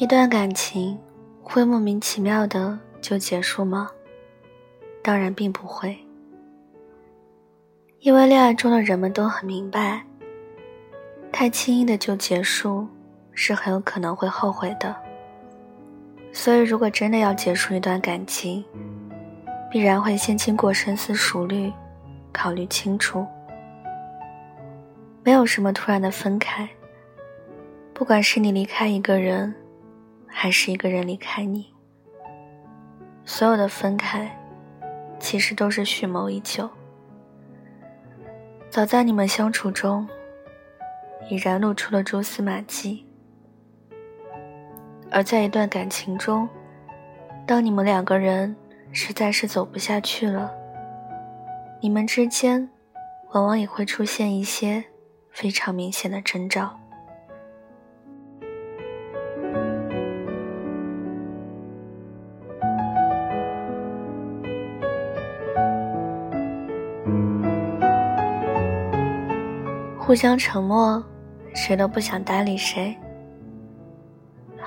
一段感情会莫名其妙的就结束吗？当然并不会，因为恋爱中的人们都很明白，太轻易的就结束是很有可能会后悔的。所以，如果真的要结束一段感情，必然会先经过深思熟虑，考虑清楚，没有什么突然的分开。不管是你离开一个人。还是一个人离开你，所有的分开，其实都是蓄谋已久。早在你们相处中，已然露出了蛛丝马迹。而在一段感情中，当你们两个人实在是走不下去了，你们之间，往往也会出现一些非常明显的征兆。互相沉默，谁都不想搭理谁。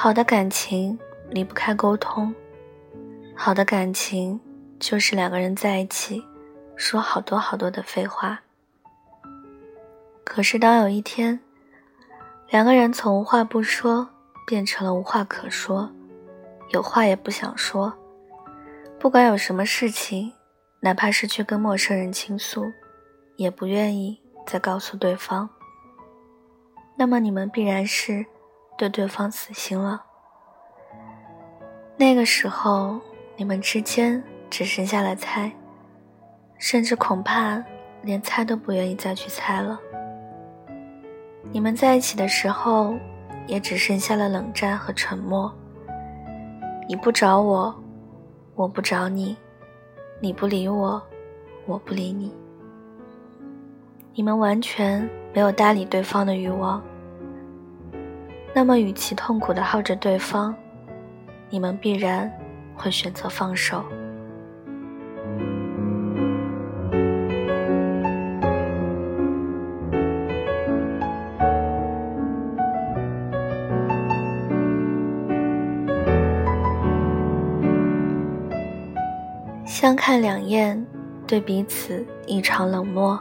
好的感情离不开沟通，好的感情就是两个人在一起，说好多好多的废话。可是当有一天，两个人从无话不说变成了无话可说，有话也不想说，不管有什么事情，哪怕是去跟陌生人倾诉，也不愿意。再告诉对方，那么你们必然是对对方死心了。那个时候，你们之间只剩下了猜，甚至恐怕连猜都不愿意再去猜了。你们在一起的时候，也只剩下了冷战和沉默。你不找我，我不找你；你不理我，我不理你。你们完全没有搭理对方的欲望，那么与其痛苦的耗着对方，你们必然会选择放手。相看两厌，对彼此异常冷漠。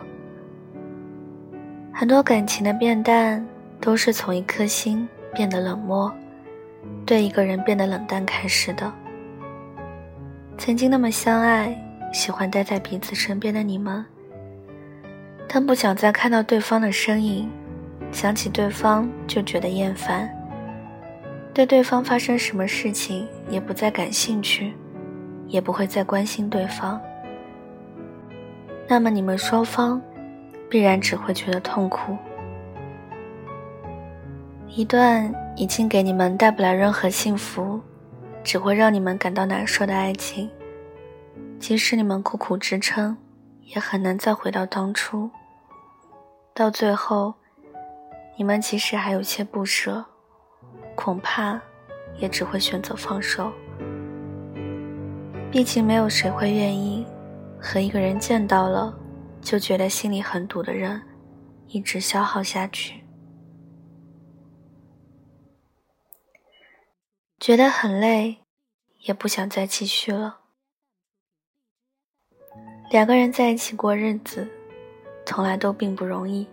很多感情的变淡，都是从一颗心变得冷漠，对一个人变得冷淡开始的。曾经那么相爱、喜欢待在彼此身边的你们，但不想再看到对方的身影，想起对方就觉得厌烦，对对方发生什么事情也不再感兴趣，也不会再关心对方。那么你们双方。必然只会觉得痛苦。一段已经给你们带不来任何幸福，只会让你们感到难受的爱情，即使你们苦苦支撑，也很难再回到当初。到最后，你们即使还有些不舍，恐怕也只会选择放手。毕竟，没有谁会愿意和一个人见到了。就觉得心里很堵的人，一直消耗下去，觉得很累，也不想再继续了。两个人在一起过日子，从来都并不容易。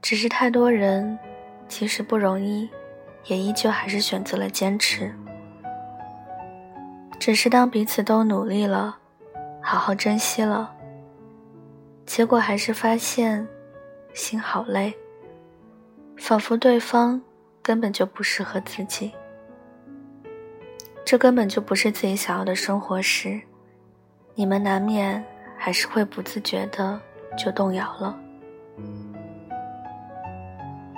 只是太多人，即使不容易，也依旧还是选择了坚持。只是当彼此都努力了，好好珍惜了。结果还是发现，心好累。仿佛对方根本就不适合自己，这根本就不是自己想要的生活时，你们难免还是会不自觉的就动摇了。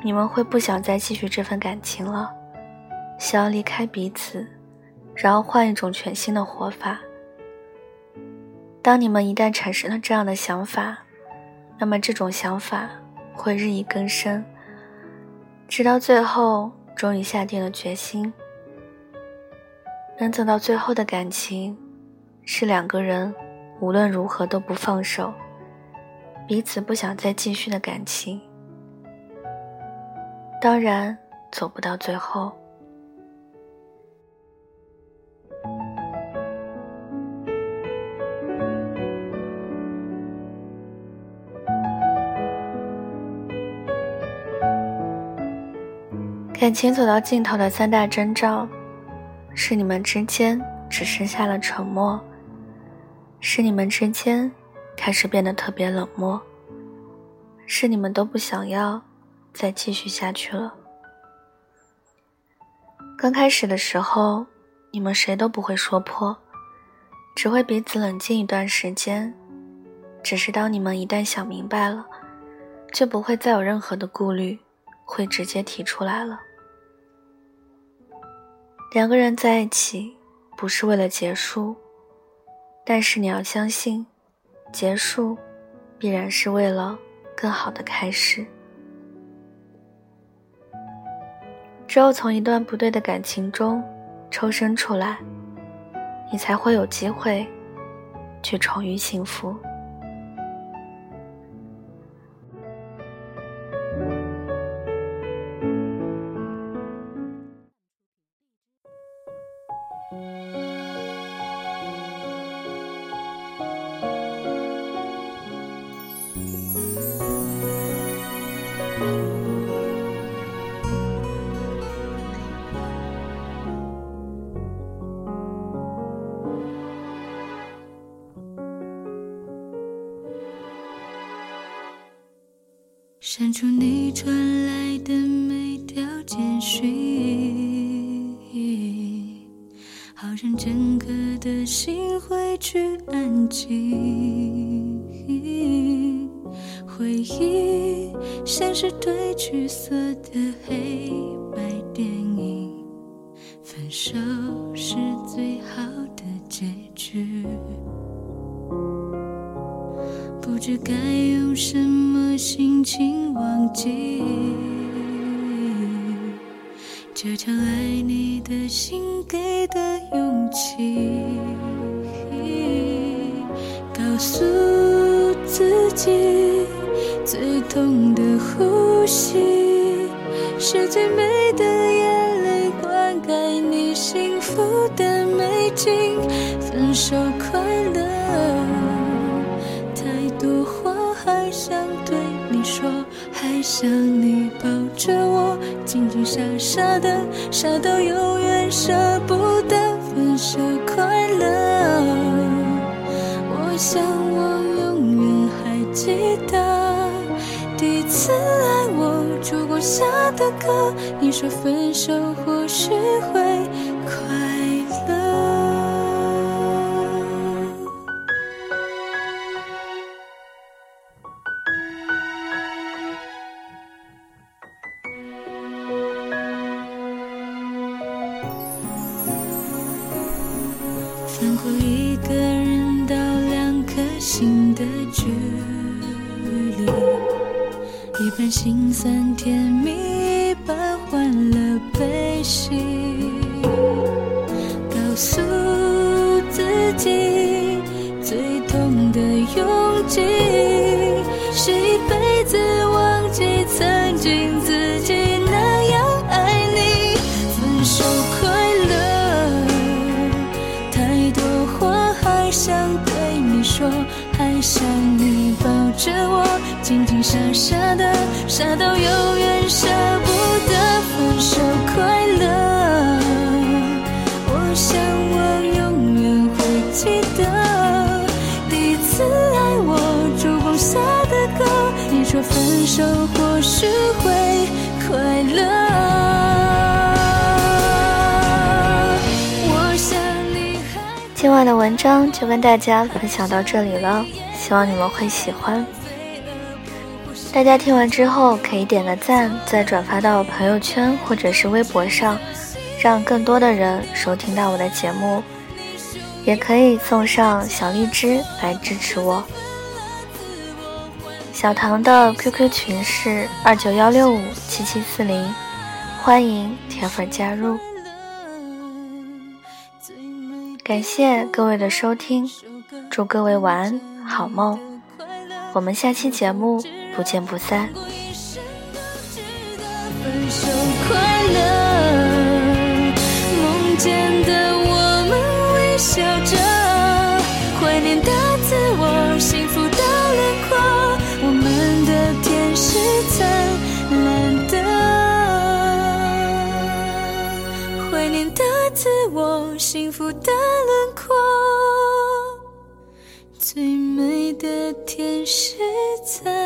你们会不想再继续这份感情了，想要离开彼此，然后换一种全新的活法。当你们一旦产生了这样的想法，那么这种想法会日益更深，直到最后终于下定了决心。能走到最后的感情，是两个人无论如何都不放手，彼此不想再继续的感情。当然，走不到最后。感情走到尽头的三大征兆，是你们之间只剩下了沉默，是你们之间开始变得特别冷漠，是你们都不想要再继续下去了。刚开始的时候，你们谁都不会说破，只会彼此冷静一段时间。只是当你们一旦想明白了，就不会再有任何的顾虑，会直接提出来了。两个人在一起，不是为了结束，但是你要相信，结束必然是为了更好的开始。只有从一段不对的感情中抽身出来，你才会有机会去重遇幸福。删除你传来的每条简讯，好让整个的心回去安静。回忆像是对橘色的黑白电影，分手是最好的结局。不知该用什么心情忘记这场爱你的心给的勇气，告诉自己最痛的呼吸是最美的眼泪，灌溉你幸福的美景，分手快乐。想你抱着我，紧紧傻傻的，傻到永远舍不得分手快乐。我想我永远还记得第一次爱我烛光下的歌，你说分手或许会一半心酸甜蜜，一半欢乐悲喜，告诉自己。傻傻的，傻到永远舍不得分手快乐。我想我永远会记得第一次爱我烛光下的歌。你说分手或许会快乐。我想你还今晚的文章就跟大家分享到这里了，希望你们会喜欢。大家听完之后可以点个赞，再转发到朋友圈或者是微博上，让更多的人收听到我的节目。也可以送上小荔枝来支持我。小唐的 QQ 群是二九幺六五七七四零，欢迎铁粉加入。感谢各位的收听，祝各位晚安，好梦。我们下期节目不见不散我一生都值得分手快乐。梦见的我们微笑着，怀念的自我，幸福的轮廓，我们的天是灿烂的，怀念的自我，幸福的轮廓，最美的天是灿。